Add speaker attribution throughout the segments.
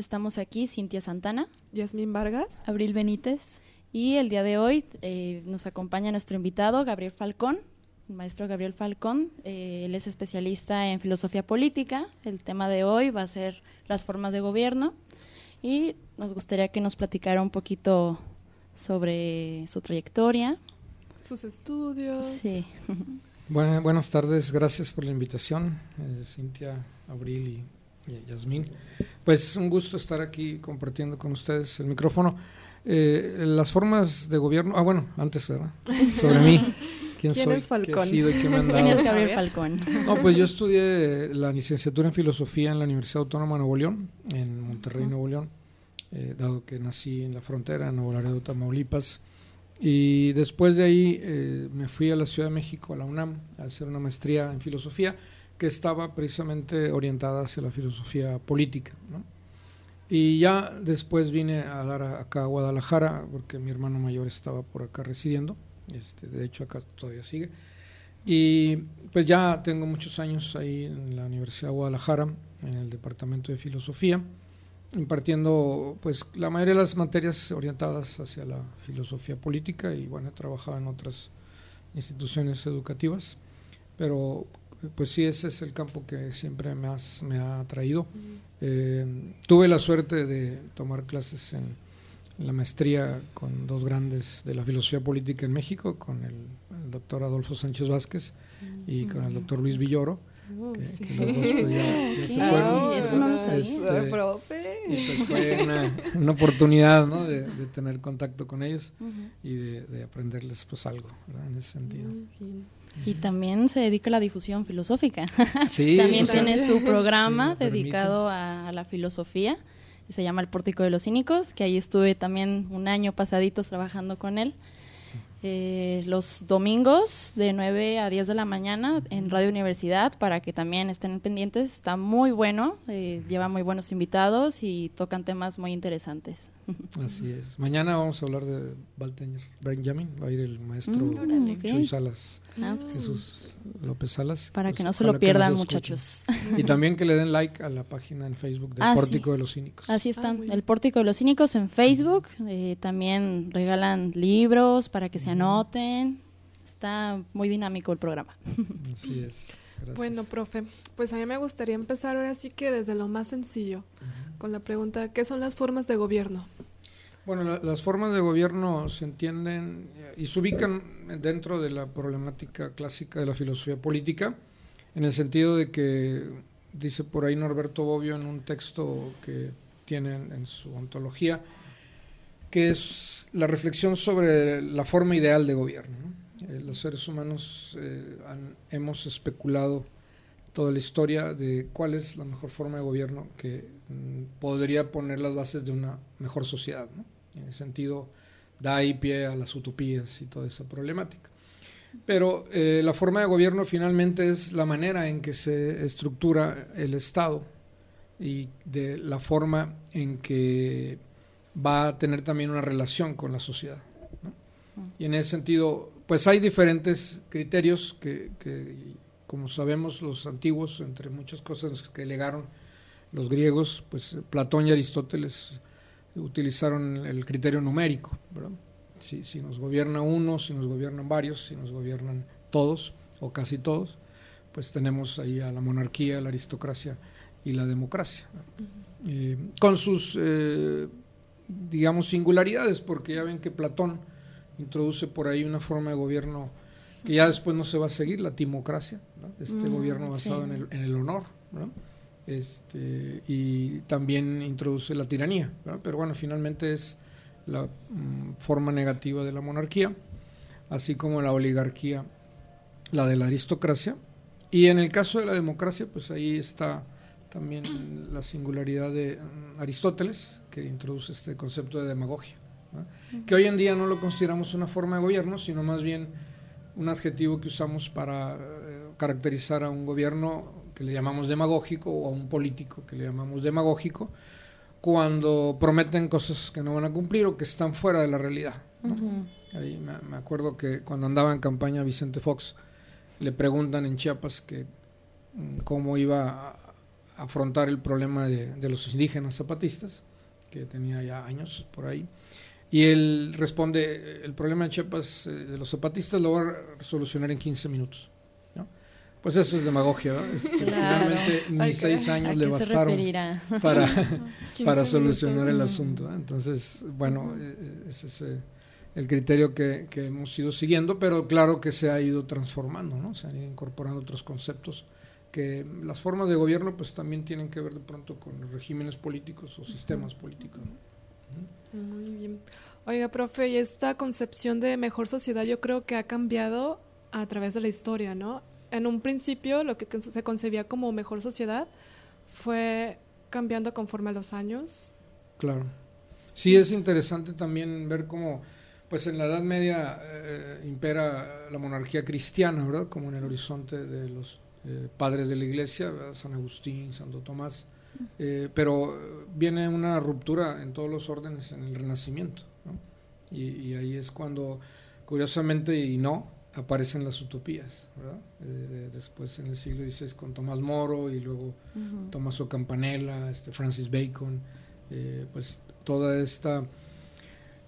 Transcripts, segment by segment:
Speaker 1: Estamos aquí, Cintia Santana,
Speaker 2: Yasmín Vargas.
Speaker 1: Abril Benítez, y el día de hoy eh, nos acompaña nuestro invitado, Gabriel Falcón, el maestro Gabriel Falcón. Eh, él es especialista en filosofía política. El tema de hoy va a ser las formas de gobierno y nos gustaría que nos platicara un poquito sobre su trayectoria.
Speaker 2: Sus estudios.
Speaker 1: Sí.
Speaker 3: Buena- buenas tardes, gracias por la invitación, eh, Cintia, Abril y Yasmín. Pues un gusto estar aquí compartiendo con ustedes el micrófono. Eh, las formas de gobierno, ah bueno, antes, ¿verdad? Sobre mí. ¿Quién,
Speaker 2: ¿Quién
Speaker 3: soy?
Speaker 2: es
Speaker 3: ¿Qué he
Speaker 2: Falcón?
Speaker 3: sido y qué me han
Speaker 1: ¿Quién es
Speaker 3: dado?
Speaker 1: Gabriel. Falcón?
Speaker 3: No, pues yo estudié la licenciatura en filosofía en la Universidad Autónoma de Nuevo León, en Monterrey, Nuevo León, eh, dado que nací en la frontera, en Nuevo Laredo, Tamaulipas. Y después de ahí eh, me fui a la Ciudad de México, a la UNAM, a hacer una maestría en filosofía que estaba precisamente orientada hacia la filosofía política. ¿no? Y ya después vine a dar acá a Guadalajara, porque mi hermano mayor estaba por acá residiendo, este, de hecho acá todavía sigue. Y pues ya tengo muchos años ahí en la Universidad de Guadalajara, en el Departamento de Filosofía, impartiendo pues la mayoría de las materias orientadas hacia la filosofía política y bueno, he trabajado en otras instituciones educativas, pero pues sí, ese es el campo que siempre me, has- me ha atraído. Eh, tuve la suerte de tomar clases en, la maestría con dos grandes de la filosofía política en México, con el, el doctor Adolfo Sánchez Vázquez y con el doctor Luis Villoro,
Speaker 2: Uh,
Speaker 3: que,
Speaker 2: sí.
Speaker 3: que los dos pues, ya, ya se fueron.
Speaker 1: eso no lo sabía.
Speaker 3: Este,
Speaker 2: profe.
Speaker 3: Y pues fue una, una oportunidad ¿no? de, de tener contacto con ellos y de, de aprenderles pues algo ¿verdad? en ese sentido.
Speaker 1: Y también se dedica a la difusión filosófica.
Speaker 3: Sí,
Speaker 1: también
Speaker 3: sea,
Speaker 1: tiene su programa
Speaker 3: si
Speaker 1: dedicado a, a la filosofía. Se llama El Pórtico de los Cínicos, que ahí estuve también un año pasaditos trabajando con él. Eh, los domingos de 9 a 10 de la mañana en Radio Universidad para que también estén pendientes. Está muy bueno, eh, lleva muy buenos invitados y tocan temas muy interesantes.
Speaker 3: Así es. Mañana vamos a hablar de Walter Benjamin, va a ir el maestro
Speaker 1: Mm.
Speaker 3: Chuy Salas,
Speaker 1: Ah, pues,
Speaker 3: Jesús López Salas.
Speaker 1: para
Speaker 3: pues,
Speaker 1: que no se lo pierdan, muchachos.
Speaker 3: Y también que le den like a la página en Facebook del
Speaker 1: Ah, sí.
Speaker 3: Pórtico de los Cínicos.
Speaker 1: Así
Speaker 2: Ah,
Speaker 1: están.
Speaker 2: bien.
Speaker 1: el Pórtico de los Cínicos en Facebook. eh, también regalan libros para que se anoten. Está muy dinámico el programa.
Speaker 3: Así es. Gracias.
Speaker 2: Bueno, profe, pues a mí me gustaría empezar ahora sí que desde lo más sencillo, con la pregunta, ¿qué son las formas de gobierno?
Speaker 3: Bueno, la- las formas de gobierno se entienden eh, y se ubican dentro de la problemática clásica de la filosofía política, en el sentido de que, dice por ahí Norberto Bobbio en un texto que tiene en, en su ontología, que es la reflexión sobre la forma ideal de gobierno. ¿no? Eh, los seres humanos eh, han- hemos especulado toda la historia de cuál es la mejor forma de gobierno que mm, podría poner las bases de una mejor sociedad. ¿no? En ese sentido, da ahí pie a las utopías y toda esa problemática. Pero eh, la forma de gobierno finalmente es la manera en que se estructura el Estado y de la forma en que va a tener también una relación con la sociedad. ¿no? Y en ese sentido, pues hay diferentes criterios que, que, como sabemos, los antiguos, entre muchas cosas que legaron los griegos, pues Platón y Aristóteles utilizaron el criterio numérico, ¿verdad? Si, si nos gobierna uno, si nos gobiernan varios, si nos gobiernan todos o casi todos, pues tenemos ahí a la monarquía, la aristocracia y la democracia. Eh, con sus, eh, digamos, singularidades, porque ya ven que Platón introduce por ahí una forma de gobierno que ya después no se va a seguir, la timocracia, ¿no? este
Speaker 1: Mm,
Speaker 3: gobierno basado
Speaker 1: sí.
Speaker 3: en, el, en el honor, ¿no? este, y también introduce la tiranía, pero bueno, finalmente es la mm, forma negativa de la monarquía, así como la oligarquía, la de la aristocracia, y en el caso de la democracia, pues ahí está también la singularidad de mm, Aristóteles, que introduce este concepto de demagogia, que hoy en día no lo consideramos una forma de gobierno, sino más bien un adjetivo que usamos para eh, caracterizar a un gobierno que le llamamos demagógico o a un político que le llamamos demagógico, cuando prometen cosas que no van a cumplir o que están fuera de la realidad. Ahí me, acuerdo que cuando andaba en campaña Vicente Fox, le preguntan en Chiapas que mm, cómo iba a afrontar el problema de, los indígenas zapatistas, que tenía ya años por ahí. Y él responde, el problema de Chiapas eh, de los zapatistas lo va a solucionar en 15 minutos. Pues eso es demagogia, ¿no? Finalmente ni seis años le bastaron para, para solucionar el asunto. Entonces, bueno, eh, eh, ese es el criterio que, que, hemos ido siguiendo, pero claro que se ha ido transformando, ¿no? Se han ido incorporando otros conceptos que las formas de gobierno pues también tienen que ver de pronto con regímenes políticos o sistemas políticos.
Speaker 2: Muy bien. Oiga, profe, y esta concepción de mejor sociedad yo creo que ha cambiado a través de la historia, ¿no? En un principio lo que se concebía como mejor sociedad fue cambiando conforme a los años.
Speaker 3: Claro. Sí, es interesante también ver cómo, pues en la Edad Media eh, impera la monarquía cristiana, ¿verdad? Como en el horizonte de los eh, padres de la iglesia, San Agustín, Santo Tomás, eh, pero viene una ruptura en todos los órdenes en el Renacimiento, y, ahí es cuando, curiosamente y no, aparecen las utopías, eh, después en el siglo XVI con Tomás Moro y luego Tommaso Campanella, este Francis Bacon, pues toda esta,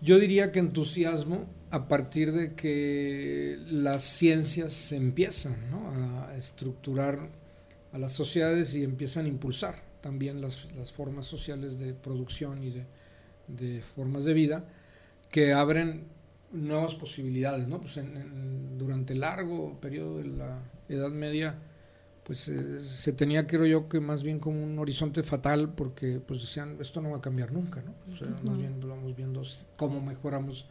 Speaker 3: yo diría que entusiasmo a partir de que las ciencias se empiezan a estructurar a las sociedades y empiezan a impulsar también las, formas sociales de producción y de, formas de vida que abren nuevas posibilidades. ¿no? Pues durante el largo periodo de la Edad Media, pues eh, se tenía, creo yo, que más bien como un horizonte fatal porque pues decían, esto no va a cambiar nunca, ¿no? O sea, más bien vamos viendo cómo mejoramos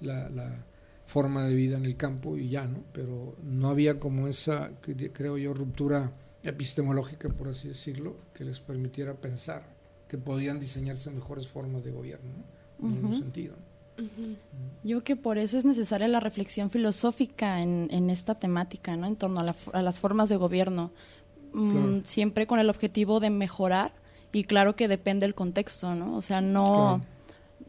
Speaker 3: la, forma de vida en el campo y ya, ¿no? Pero no había como esa, creo yo, ruptura epistemológica, por así decirlo, que les permitiera pensar que podían diseñarse mejores formas de gobierno, ¿no? En un sentido.
Speaker 1: Yo creo que por eso es necesaria la reflexión filosófica en, esta temática, ¿no? En torno a, las formas de gobierno, mm, siempre con el objetivo de mejorar y claro que depende del contexto, ¿no? O sea, no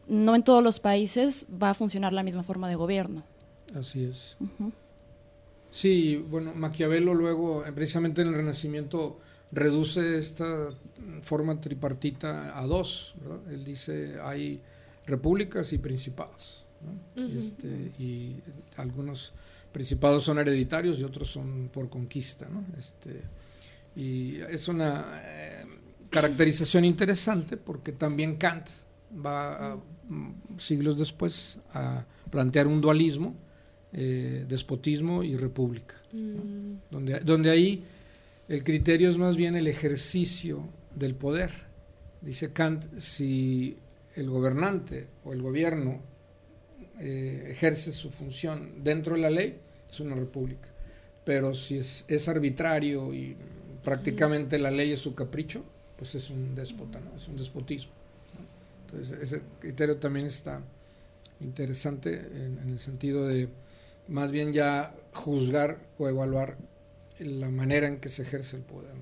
Speaker 1: no en todos los países va a funcionar la misma forma de gobierno.
Speaker 3: Así es. Sí, bueno, Maquiavelo luego, precisamente en el Renacimiento, reduce esta forma tripartita a dos. Él dice, hay repúblicas y principados. este, y algunos principados son hereditarios y otros son por conquista. ¿no? Este, y es una eh, caracterización interesante porque también Kant va mm, siglos después a plantear un dualismo, eh, despotismo y república, mm. donde, donde ahí el criterio es más bien el ejercicio del poder. Dice Kant, si el gobernante o el gobierno eh, ejerce su función dentro de la ley, es una república. Pero si es, es arbitrario y prácticamente la ley es su capricho, pues es un déspota, ¿no? es un despotismo. Entonces, ese criterio también está interesante en, el sentido de más bien ya juzgar o evaluar la manera en que se ejerce el poder.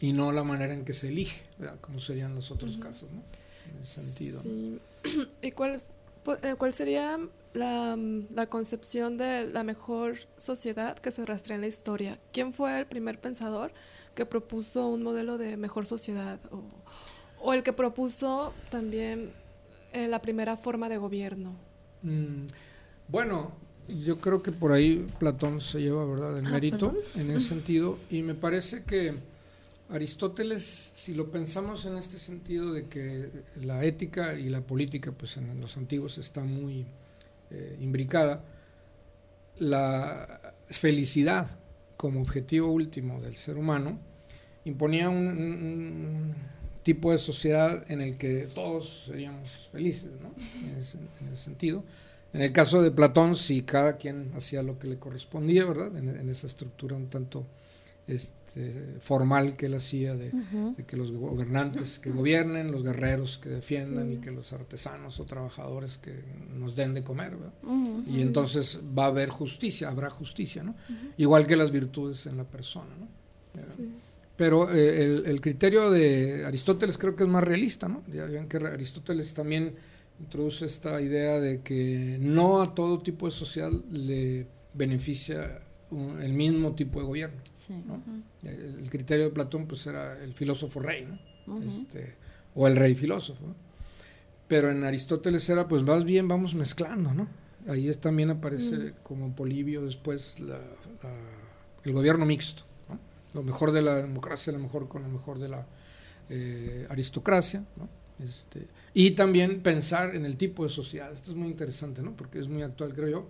Speaker 3: Y no la manera en que se elige, como serían los otros casos, ¿no? En ese sentido.
Speaker 2: ¿Y cuál, eh, cuál sería la, la, concepción de la mejor sociedad que se rastrea en la historia? ¿Quién fue el primer pensador que propuso un modelo de mejor sociedad? O, o el que propuso también eh, la primera forma de gobierno.
Speaker 3: Mm, bueno, yo creo que por ahí Platón se lleva, ¿verdad?, el ah, mérito en ese sentido. Y me parece que Aristóteles, si lo pensamos en este sentido de que la ética y la política, pues en los antiguos está muy eh, imbricada, la felicidad como objetivo último del ser humano imponía un tipo de sociedad en el que todos seríamos felices, ¿no? En ese, sentido. En el caso de Platón, si cada quien hacía lo que le correspondía, ¿verdad? En, esa estructura un tanto este, formal que él hacía de, que los gobernantes que gobiernen, los guerreros que defiendan y que los artesanos o trabajadores que nos den de comer. Y entonces va a haber justicia, habrá justicia, ¿no? Igual que las virtudes en la persona, ¿no? Pero eh, el, el, criterio de Aristóteles creo que es más realista, ¿no? Ya ven que Aristóteles también introduce esta idea de que no a todo tipo de sociedad le beneficia el mismo tipo de gobierno. el, criterio de Platón pues era el filósofo rey, este, o el rey filósofo. Pero en Aristóteles era pues vas bien, vamos mezclando, ¿no? Ahí es, también aparece como Polibio después el gobierno mixto, lo mejor de la democracia, lo mejor con lo mejor de la eh, aristocracia, este, y también pensar en el tipo de sociedad. Esto es muy interesante, ¿no? Porque es muy actual, creo yo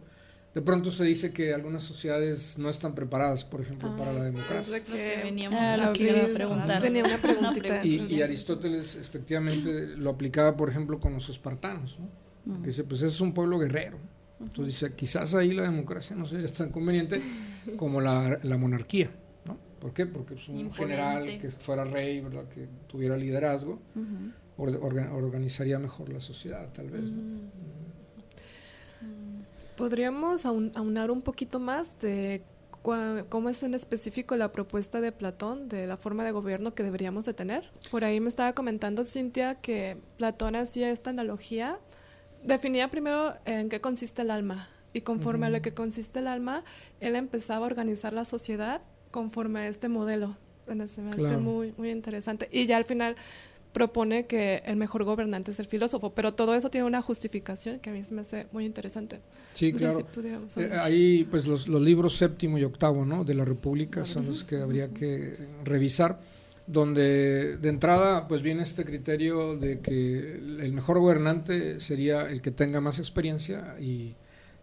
Speaker 3: de pronto se dice que algunas sociedades no están preparadas, por ejemplo, para la democracia. Y, Aristóteles efectivamente lo aplicaba, por ejemplo, con los espartanos, ¿no? Que dice, pues es un pueblo guerrero. Entonces dice, quizás ahí la democracia no sería tan conveniente como la, monarquía, ¿no? ¿Por qué? Porque es un general que fuera rey, ¿verdad? Que tuviera liderazgo, organizaría mejor la sociedad, tal vez,
Speaker 2: ¿Podríamos aunar un poquito más de cómo es en específico la propuesta de Platón de la forma de gobierno que deberíamos de tener? Por ahí me estaba comentando Cintia que Platón hacía esta analogía, definía primero en qué consiste el alma y conforme a lo que consiste el alma, él empezaba a organizar la sociedad conforme a este modelo. Bueno, se me hace muy, muy interesante. Y ya al final propone que el mejor gobernante es el filósofo, pero todo eso tiene una justificación que a mí se me hace muy interesante.
Speaker 3: Sí, claro. Eh, ahí, pues los, libros séptimo y octavo, ¿no? De la República son los que habría que revisar, donde de entrada, pues viene este criterio de que el mejor gobernante sería el que tenga más experiencia y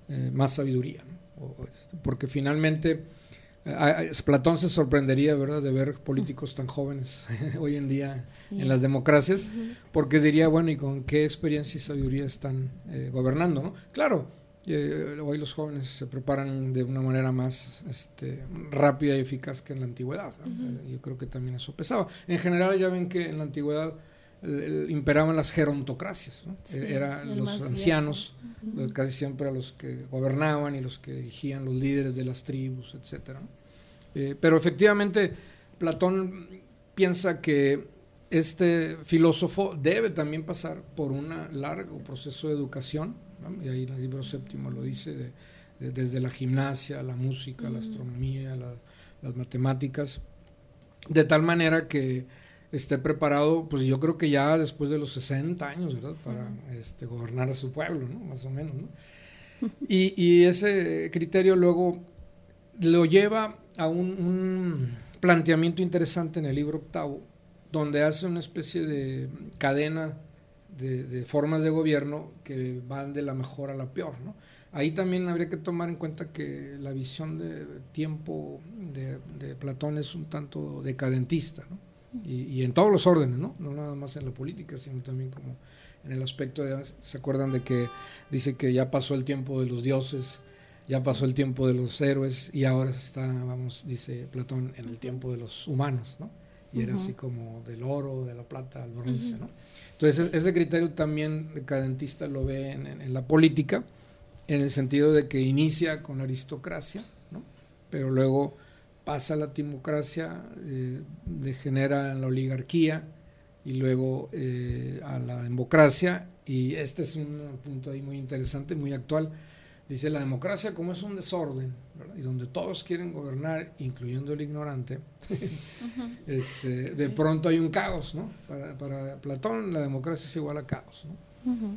Speaker 3: eh, más sabiduría, ¿no? porque finalmente Platón se sorprendería, ¿verdad?, de ver políticos tan jóvenes hoy en día en las democracias, porque diría, bueno, ¿y con qué experiencia y sabiduría están eh, gobernando, no? Claro, eh, hoy los jóvenes se preparan de una manera más este, rápida y eficaz que en la antigüedad. Yo creo que también eso pesaba. En general ya ven que en la antigüedad imperaban las gerontocracias, ¿no? eran los ancianos, casi siempre a los que gobernaban y los que dirigían los líderes de las tribus, etcétera. Eh, pero efectivamente, Platón piensa que este filósofo debe también pasar por un largo proceso de educación, y ahí en el libro séptimo lo dice, desde la gimnasia, la música, la astronomía, las matemáticas, de tal manera que esté preparado, pues yo creo que ya después de los 60 años, ¿verdad? Para este, gobernar a su pueblo, ¿no? Más o menos, ¿no? Y, y ese criterio luego lo lleva a un, planteamiento interesante en el libro octavo, donde hace una especie de cadena de, formas de gobierno que van de la mejor a la peor. ¿no? Ahí también habría que tomar en cuenta que la visión de tiempo de, Platón es un tanto decadentista, ¿no? Y, y, en todos los órdenes, ¿no? no nada más en la política, sino también como en el aspecto de, ¿se acuerdan de que dice que ya pasó el tiempo de los dioses? ya pasó el tiempo de los héroes y ahora está, vamos, dice Platón, en el tiempo de los humanos, ¿no? Y era así como del oro, de la plata, al bronce, ¿no? Entonces, ese criterio también decadentista lo ve en, la política, en el sentido de que inicia con la aristocracia, ¿no? Pero luego pasa la timocracia, eh, degenera en la oligarquía y luego eh, a la democracia, y este es un punto ahí muy interesante, muy actual, Dice, la democracia como es un desorden, y donde todos quieren gobernar, incluyendo el ignorante, este, de pronto hay un caos, ¿no? Para, Platón la democracia es igual a caos, ¿no?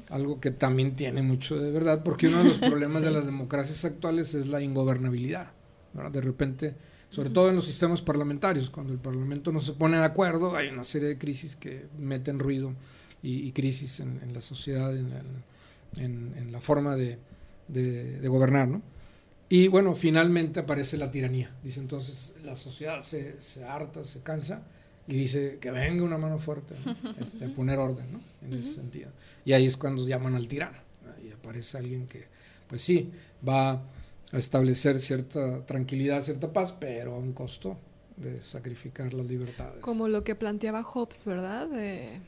Speaker 3: Algo que también tiene mucho de verdad, porque uno de los problemas de las democracias actuales es la ingobernabilidad, De repente, sobre todo en los sistemas parlamentarios, cuando el parlamento no se pone de acuerdo, hay una serie de crisis que meten ruido y, crisis en, la sociedad, en la forma de de, gobernar, ¿no? Y bueno, finalmente aparece la tiranía. Dice entonces, la sociedad se, se harta, se cansa y dice que venga una mano fuerte este, a poner orden, ¿no? En ese sentido. Y ahí es cuando llaman al tirano. Y aparece alguien que, pues sí, va a establecer cierta tranquilidad, cierta paz, pero a un costo de sacrificar las libertades.
Speaker 2: Como lo que planteaba Hobbes, ¿verdad? De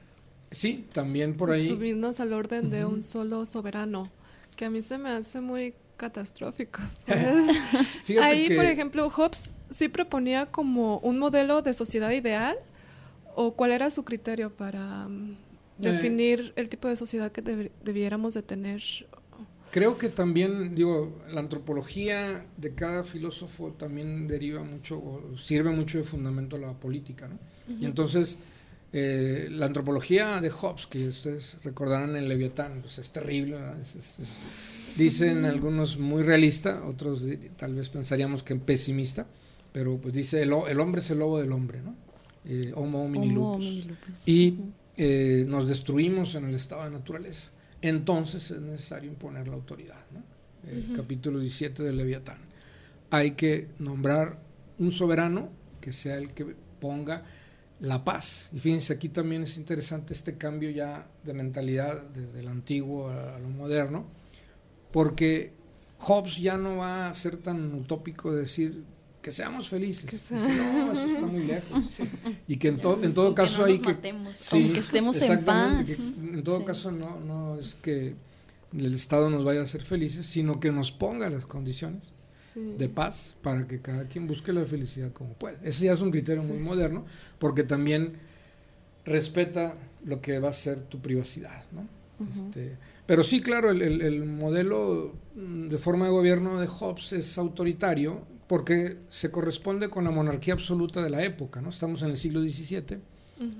Speaker 3: sí, también por ahí.
Speaker 2: Subirnos al orden de un solo soberano, que a mí se me hace muy catastrófico. Ahí, por ejemplo, Hobbes sí proponía como un modelo de sociedad ideal, o cuál era su criterio para mm, eh, definir el tipo de sociedad que debiéramos de tener
Speaker 3: Creo que también, digo, la antropología de cada filósofo también deriva mucho, o sirve mucho de fundamento a la política, ¿no? Y entonces, eh, la antropología de Hobbes, que ustedes recordarán en Leviatán, pues es terrible, dicen algunos muy realista, otros tal vez pensaríamos que pesimista, pero pues dice el, el hombre es el lobo del hombre, ¿no? Eh, homo homini lupus. Y eh, nos destruimos en el estado de naturaleza entonces es necesario imponer la autoridad. El capítulo 17 del Leviatán. Hay que nombrar un soberano que sea el que ponga la paz. Y fíjense, aquí también es interesante este cambio ya de mentalidad desde el antiguo a, lo moderno, porque Hobbes ya no va a ser tan utópico de decir que seamos felices. no, eso está muy lejos. Y que en, en todo caso hay que...
Speaker 1: que estemos en paz.
Speaker 3: en todo caso no, no es que el Estado nos vaya a hacer felices, sino que nos ponga las condiciones de paz para que cada quien busque la felicidad como puede. Ese ya es un criterio muy moderno, porque también respeta lo que va a ser tu privacidad, ¿no? este, pero sí, claro, el, el, el, modelo de forma de gobierno de Hobbes es autoritario porque se corresponde con la monarquía absoluta de la época, ¿no? Estamos en el siglo XVII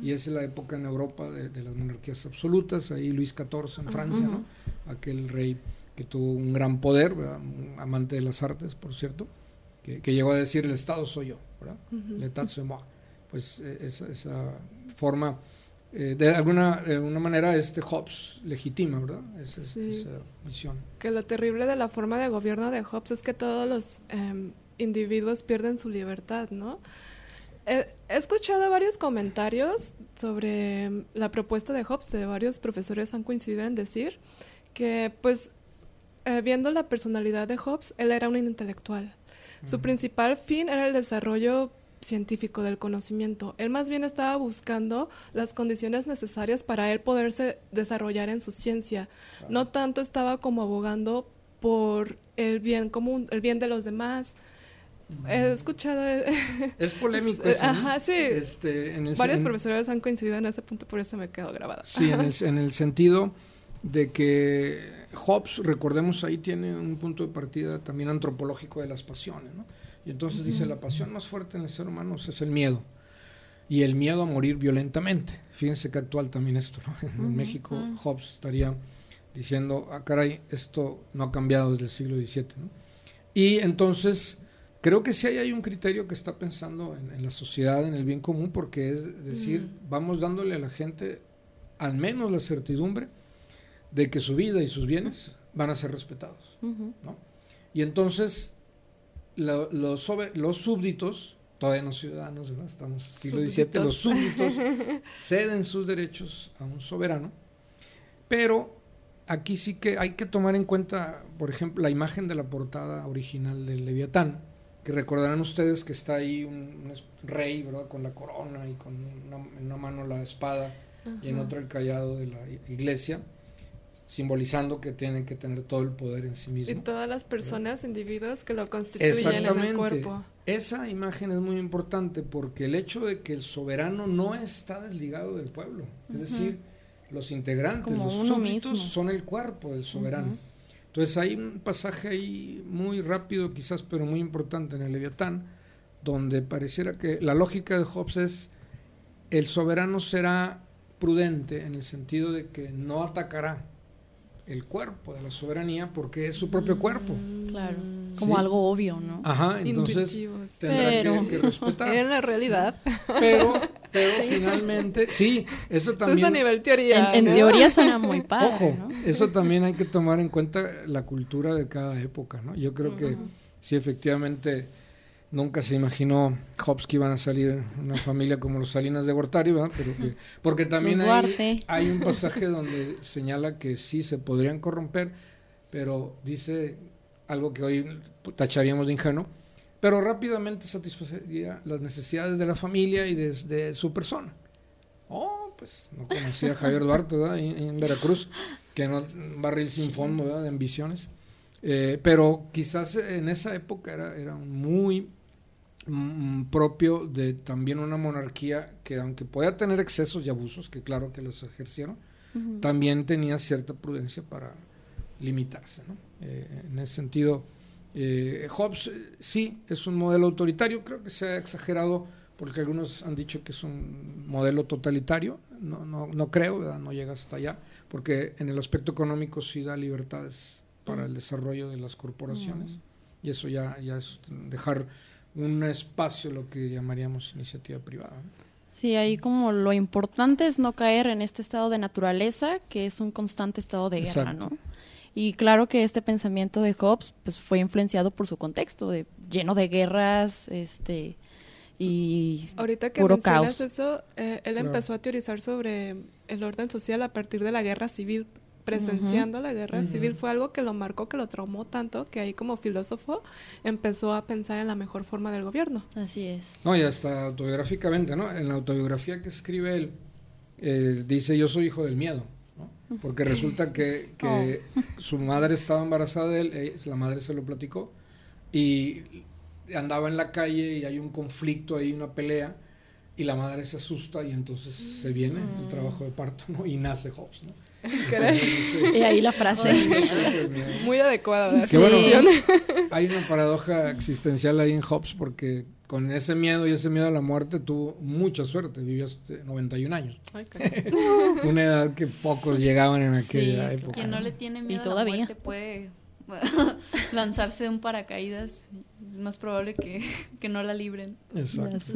Speaker 3: y es la época en Europa de, las monarquías absolutas, ahí Luis XIV en Francia, ¿no? Aquel rey que tuvo un gran poder, amante de las artes, por cierto, que, llegó a decir el Estado soy yo, ¿verdad? L'État c'est moi. Pues eh, esa, esa, forma, eh, de alguna de una manera, este Hobbes legitima, ¿verdad? Esa, esa, visión.
Speaker 2: Que lo terrible de la forma de gobierno de Hobbes es que todos los em, individuos pierden su libertad, ¿no? He, escuchado varios comentarios sobre la propuesta de Hobbes, de varios profesores han coincidido en decir que, pues, eh, viendo la personalidad de Hobbes, él era un intelectual. Su principal fin era el desarrollo científico del conocimiento. Él más bien estaba buscando las condiciones necesarias para él poderse desarrollar en su ciencia. No tanto estaba como abogando por el bien común, el bien de los demás, He escuchado.
Speaker 3: Es polémico.
Speaker 2: Ajá, sí. Este, Varios profesores han coincidido en ese punto, por eso me quedo grabada.
Speaker 3: Sí, en el, sentido de que Hobbes, recordemos ahí, tiene un punto de partida también antropológico de las pasiones, ¿no? Y entonces dice, la pasión más fuerte en el ser humano es el miedo. Y el miedo a morir violentamente. Fíjense que actual también esto, ¿no? En México, Hobbes estaría diciendo, ah, caray, esto no ha cambiado desde el siglo XVII, ¿no? Y entonces Creo que sí hay, un criterio que está pensando en, la sociedad, en el bien común, porque es decir, mm. vamos dándole a la gente al menos la certidumbre de que su vida y sus bienes van a ser respetados. ¿no? Y entonces los, los súbditos, todavía no ciudadanos, ¿verdad? estamos en siglo XVII, los súbditos ceden sus derechos a un soberano, pero aquí sí que hay que tomar en cuenta, por ejemplo, la imagen de la portada original del Leviatán, que recordarán ustedes que está ahí un, rey, ¿verdad? Con la corona y con en una mano la espada y en otra el callado de la iglesia, simbolizando que tienen que tener todo el poder en sí mismo.
Speaker 2: Y todas las personas, individuos que lo constituyen en el cuerpo.
Speaker 3: Esa imagen es muy importante porque el hecho de que el soberano no está desligado del pueblo, es decir, los integrantes, los súbditos son el cuerpo del soberano. Entonces hay un pasaje ahí muy rápido quizás, pero muy importante en el Leviatán, donde pareciera que la lógica de Hobbes es el soberano será prudente en el sentido de que no atacará el cuerpo de la soberanía porque es su propio cuerpo.
Speaker 1: Mm, claro, como algo obvio, ¿no?
Speaker 3: Ajá, entonces tendrá que, respetar.
Speaker 2: En la realidad.
Speaker 3: Pero, pero finalmente, sí, eso también. Eso
Speaker 2: es a nivel teoría.
Speaker 1: En, teoría suena muy padre.
Speaker 3: Ojo, eso también hay que tomar en cuenta la cultura de cada época, ¿no? Yo creo que sí, efectivamente nunca se imaginó Hobbes que iban a salir una familia como los Salinas de Gortari, ¿verdad? Pero porque también hay, hay, un pasaje donde señala que sí se podrían corromper, pero dice algo que hoy tacharíamos de ingenuo, pero rápidamente satisfacería las necesidades de la familia y de, su persona. Oh, pues no conocía a Javier Duarte, ¿verdad? En, Veracruz, que no, un barril sin fondo, ¿verdad? De ambiciones. Eh, pero quizás en esa época era, era muy mm, propio de también una monarquía que aunque podía tener excesos y abusos, que claro que los ejercieron, también tenía cierta prudencia para limitarse. ¿no? Eh, en ese sentido, eh, Hobbes eh, sí es un modelo autoritario, creo que se ha exagerado porque algunos han dicho que es un modelo totalitario, no, no, no creo, no llega hasta allá, porque en el aspecto económico sí da libertades para el desarrollo de las corporaciones. Y eso ya, ya es dejar un espacio, lo que llamaríamos iniciativa privada.
Speaker 1: Sí, ahí como lo importante es no caer en este estado de naturaleza, que es un constante estado de guerra, ¿no? Y claro que este pensamiento de Hobbes pues fue influenciado por su contexto, de, lleno de guerras, este y
Speaker 2: ahorita que mencionas eso, eh, él empezó a teorizar sobre el orden social a partir de la guerra civil, presenciando la guerra civil fue algo que lo marcó, que lo traumó tanto, que ahí como filósofo empezó a pensar en la mejor forma del gobierno.
Speaker 1: Así es.
Speaker 3: No, y hasta autobiográficamente, ¿no? En la autobiografía que escribe él, eh, dice yo soy hijo del miedo porque resulta que, oh. su madre estaba embarazada de él, eh, la madre se lo platicó, y andaba en la calle y hay un conflicto ahí, una pelea, y la madre se asusta y entonces se viene el mm. trabajo de parto, ¿no? Y nace Hobbes, ¿no?
Speaker 1: y ahí la frase.
Speaker 2: Muy adecuada.
Speaker 3: hay una paradoja existencial ahí en Hobbes porque con ese miedo y ese miedo a la muerte tuvo mucha suerte, vivió 91 años. Una edad que pocos llegaban en aquella época.
Speaker 4: Quien no, le tiene miedo a la muerte puede lanzarse un paracaídas. Es más probable que, que no la libren.
Speaker 1: Exacto.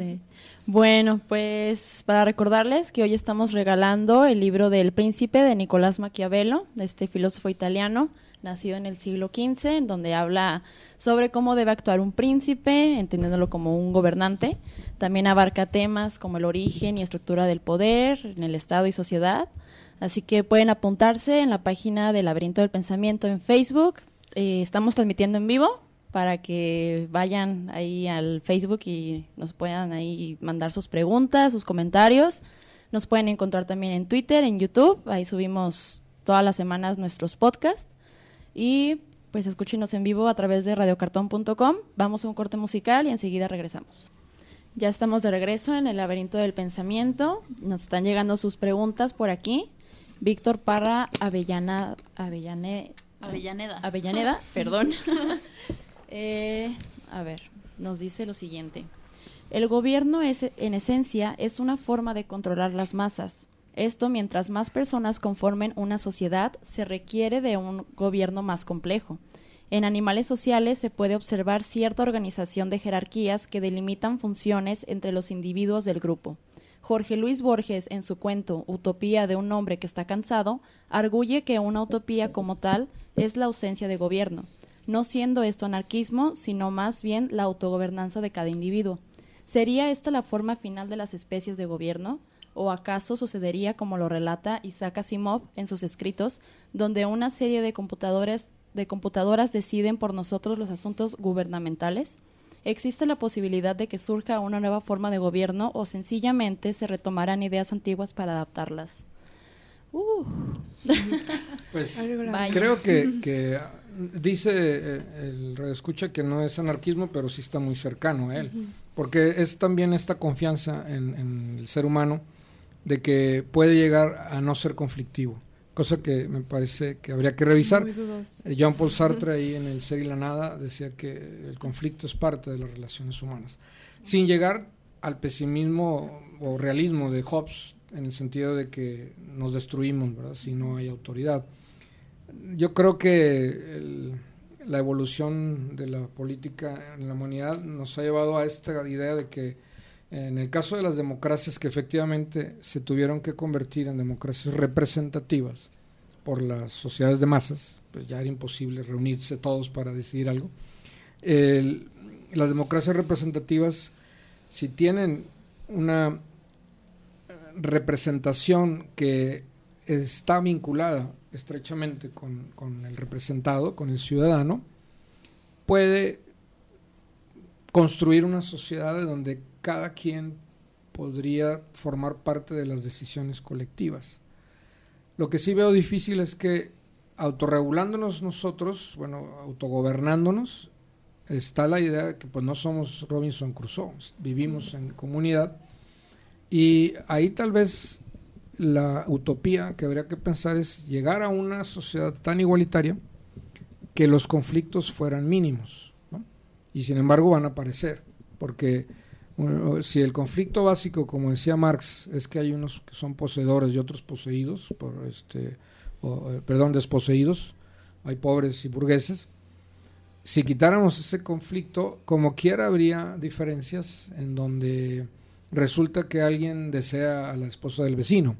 Speaker 1: Bueno, pues para recordarles que hoy estamos regalando el libro del Príncipe de Nicolás Maquiavelo, este filósofo italiano nacido en el siglo XV, en donde habla sobre cómo debe actuar un príncipe, entendiéndolo como un gobernante. También abarca temas como el origen y estructura del poder en el Estado y sociedad. Así que pueden apuntarse en la página del Laberinto del Pensamiento en Facebook. Eh, estamos transmitiendo en vivo para que vayan ahí al Facebook y nos puedan ahí mandar sus preguntas, sus comentarios. Nos pueden encontrar también en Twitter, en YouTube. Ahí subimos todas las semanas nuestros podcasts. Y pues escúchenos en vivo a través de radiocartón.com. Vamos a un corte musical y enseguida regresamos. Ya estamos de regreso en el laberinto del pensamiento. Nos están llegando sus preguntas por aquí. Víctor Parra Avellana, Avellane,
Speaker 4: Avellaneda.
Speaker 1: Avellaneda, perdón. Eh, a ver, nos dice lo siguiente. El gobierno es, en esencia es una forma de controlar las masas. Esto mientras más personas conformen una sociedad, se requiere de un gobierno más complejo. En animales sociales se puede observar cierta organización de jerarquías que delimitan funciones entre los individuos del grupo. Jorge Luis Borges, en su cuento Utopía de un hombre que está cansado, arguye que una utopía como tal es la ausencia de gobierno, no siendo esto anarquismo, sino más bien la autogobernanza de cada individuo. ¿Sería esta la forma final de las especies de gobierno? ¿O acaso sucedería como lo relata Isaac Asimov en sus escritos, donde una serie de computadoras, de computadoras deciden por nosotros los asuntos gubernamentales? ¿Existe la posibilidad de que surja una nueva forma de gobierno o sencillamente se retomarán ideas antiguas para adaptarlas? Uh.
Speaker 3: Pues creo que, que dice eh, el escucha que no es anarquismo, pero sí está muy cercano a él, porque es también esta confianza en, en el ser humano de que puede llegar a no ser conflictivo, cosa que me parece que habría que revisar. Eh, Jean Paul Sartre ahí en el Ser y la Nada decía que el conflicto es parte de las relaciones humanas, sin llegar al pesimismo o realismo de Hobbes en el sentido de que nos destruimos, ¿verdad? Si no hay autoridad. Yo creo que la evolución de la política en la humanidad nos ha llevado a esta idea de que en el caso de las democracias que efectivamente se tuvieron que convertir en democracias representativas por las sociedades de masas, pues ya era imposible reunirse todos para decidir algo. las democracias representativas, si tienen una representación que está vinculada estrechamente con, con el representado, con el ciudadano, puede construir una sociedad donde cada quien podría formar parte de las decisiones colectivas. Lo que sí veo difícil es que autorregulándonos nosotros, bueno, autogobernándonos, está la idea que pues no somos Robinson Crusoe, vivimos en comunidad y ahí tal vez la utopía que habría que pensar es llegar a una sociedad tan igualitaria que los conflictos fueran mínimos. Y sin embargo van a aparecer, porque si el conflicto básico, como decía Marx, es que hay unos que son poseedores y otros poseídos, por este, eh, perdón, desposeídos, hay pobres y burgueses, si quitáramos ese conflicto, como quiera habría diferencias en donde resulta que alguien desea a la esposa del vecino,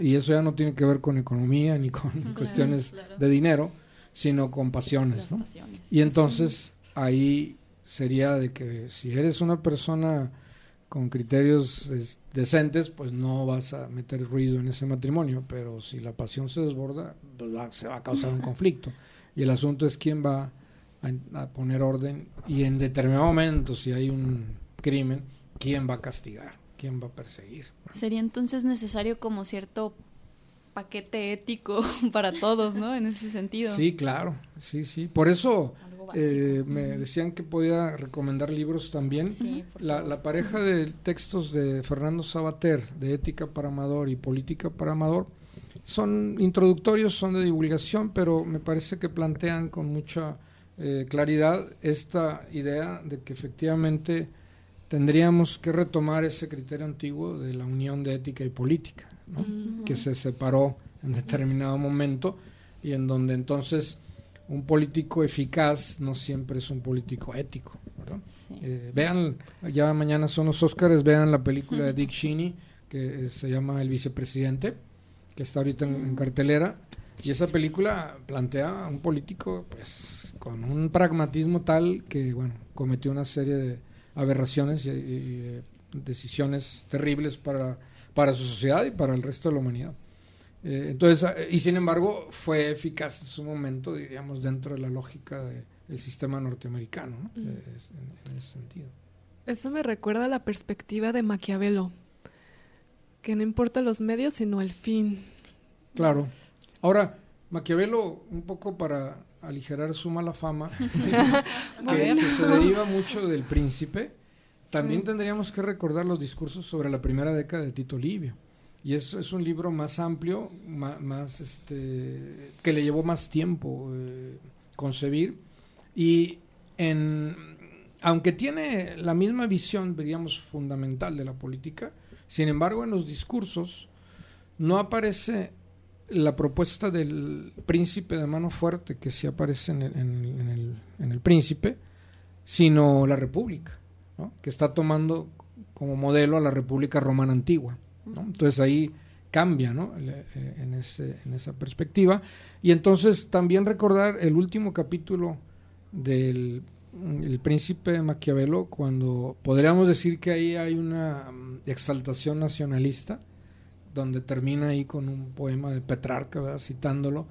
Speaker 3: y eso ya no tiene que ver con economía ni con cuestiones de dinero, sino con pasiones. Y entonces ahí sería de que si eres una persona con criterios decentes, pues no vas a meter ruido en ese matrimonio, pero si la pasión se desborda, pues se va a causar un conflicto. Y el asunto es quién va a, poner orden y en determinado momento, si hay un crimen, quién va a castigar, quién va a perseguir.
Speaker 4: Sería entonces necesario como cierto paquete ético para todos, ¿no? En ese sentido.
Speaker 3: Sí, claro, sí, sí. Por eso eh, me decían que podía recomendar libros también. la, pareja de textos de Fernando Sabater, de Ética para Amador y Política para Amador, son introductorios, son de divulgación, pero me parece que plantean con mucha eh, claridad esta idea de que efectivamente tendríamos que retomar ese criterio antiguo de la unión de ética y política, que se separó en determinado momento y en donde entonces un político eficaz no siempre es un político ético. Eh, vean, ya mañana son los Óscares, vean la película de Dick Cheney que eh, se llama El vicepresidente, que está ahorita en, cartelera. Y esa película plantea a un político pues con un pragmatismo tal que bueno cometió una serie de aberraciones y, decisiones terribles para, para su sociedad y para el resto de la humanidad. Eh, entonces, eh, y sin embargo, fue eficaz en su momento, diríamos, dentro de la lógica del sistema norteamericano, ¿no? en, ese sentido.
Speaker 2: Eso me recuerda a la perspectiva de Maquiavelo, que no importa los medios, sino el fin.
Speaker 3: Claro. Ahora, Maquiavelo, un poco para aligerar su mala fama, que, se deriva mucho del príncipe, también tendríamos que recordar los discursos sobre la primera década de Tito Livio. Y es, es un libro más amplio, más, este, que le llevó más tiempo eh, concebir. Y en, aunque tiene la misma visión, diríamos, fundamental de la política, sin embargo en los discursos no aparece la propuesta del príncipe de mano fuerte que sí aparece en el, en, el, en el príncipe, sino la república, que está tomando como modelo a la república romana antigua. Entonces ahí cambia ¿no? Eh, en, ese, en esa perspectiva. Y entonces también recordar el último capítulo del el príncipe Maquiavelo, cuando podríamos decir que ahí hay una mm, exaltación nacionalista, donde termina ahí con un poema de Petrarca, citándolo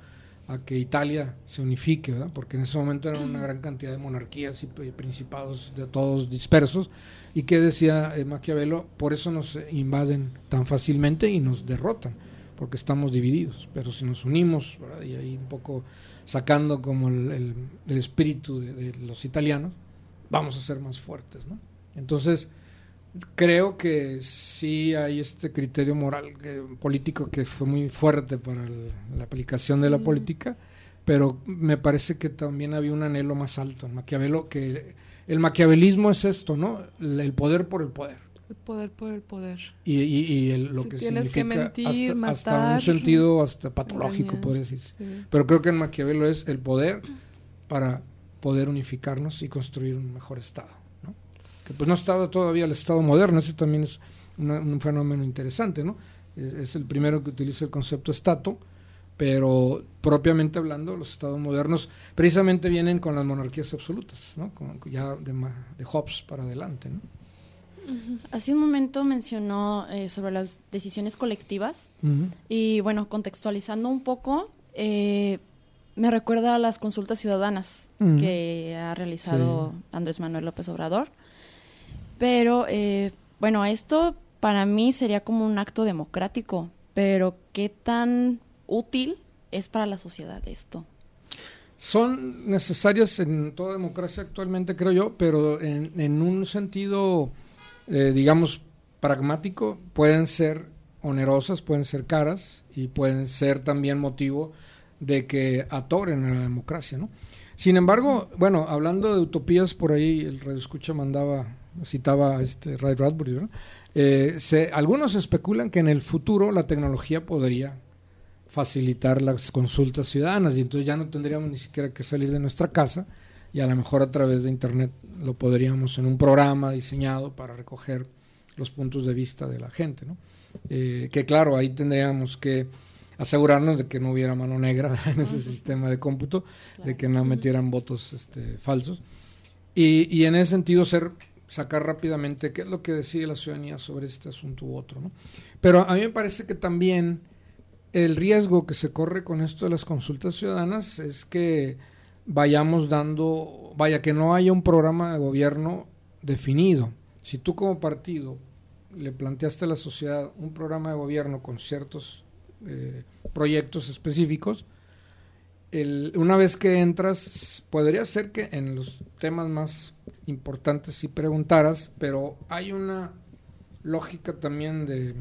Speaker 3: a que Italia se unifique, porque en ese momento era una gran cantidad de monarquías y principados de todos dispersos, y que decía eh, Maquiavelo, por eso nos invaden tan fácilmente y nos derrotan, porque estamos divididos, pero si nos unimos, y ahí un poco sacando como el, espíritu de, los italianos, vamos a ser más fuertes. ¿no? Entonces, creo que sí hay este criterio moral político que fue muy fuerte para la aplicación de la política, pero me parece que también había un anhelo más alto en Maquiavelo, que el maquiavelismo es esto, ¿no? El poder por el poder.
Speaker 2: El poder por el poder.
Speaker 3: Y, lo que significa hasta, un sentido hasta patológico, podría decir. Pero creo que en Maquiavelo es el poder para poder unificarnos y construir un mejor Estado que pues no estaba todavía el Estado moderno, eso también es un fenómeno interesante, ¿no? Es, el primero que utiliza el concepto Estado, pero propiamente hablando, los estados modernos precisamente vienen con las monarquías absolutas, ¿no? ya de, de Hobbes para adelante, ¿no?
Speaker 1: Hace un momento mencionó eh, sobre las decisiones colectivas y bueno, contextualizando un poco, eh, me recuerda a las consultas ciudadanas que ha realizado Andrés Manuel López Obrador Pero, eh, bueno, esto para mí sería como un acto democrático, pero ¿qué tan útil es para la sociedad esto?
Speaker 3: Son necesarias en toda democracia actualmente, creo yo, pero en, un sentido, eh, digamos, pragmático, pueden ser onerosas, pueden ser caras y pueden ser también motivo de que atoren a la democracia, ¿no? Sin embargo, bueno, hablando de utopías, por ahí el Radio Escucha mandaba, citaba este Ray Bradbury, ¿no? Eh, algunos especulan que en el futuro la tecnología podría facilitar las consultas ciudadanas y entonces ya no tendríamos ni siquiera que salir de nuestra casa y a lo mejor a través de internet lo podríamos en un programa diseñado para recoger los puntos de vista de la gente, ¿no? Eh, que claro, ahí tendríamos que asegurarnos de que no hubiera mano negra en ese sistema de cómputo, de que no metieran votos este, falsos. Y, y, en ese sentido ser sacar rápidamente qué es lo que decide la ciudadanía sobre este asunto u otro. ¿no? Pero a mí me parece que también el riesgo que se corre con esto de las consultas ciudadanas es que vayamos dando, vaya, que no haya un programa de gobierno definido. Si tú como partido le planteaste a la sociedad un programa de gobierno con ciertos eh, proyectos específicos, el, una vez que entras, podría ser que en los temas más importantes sí preguntaras, pero hay una lógica también de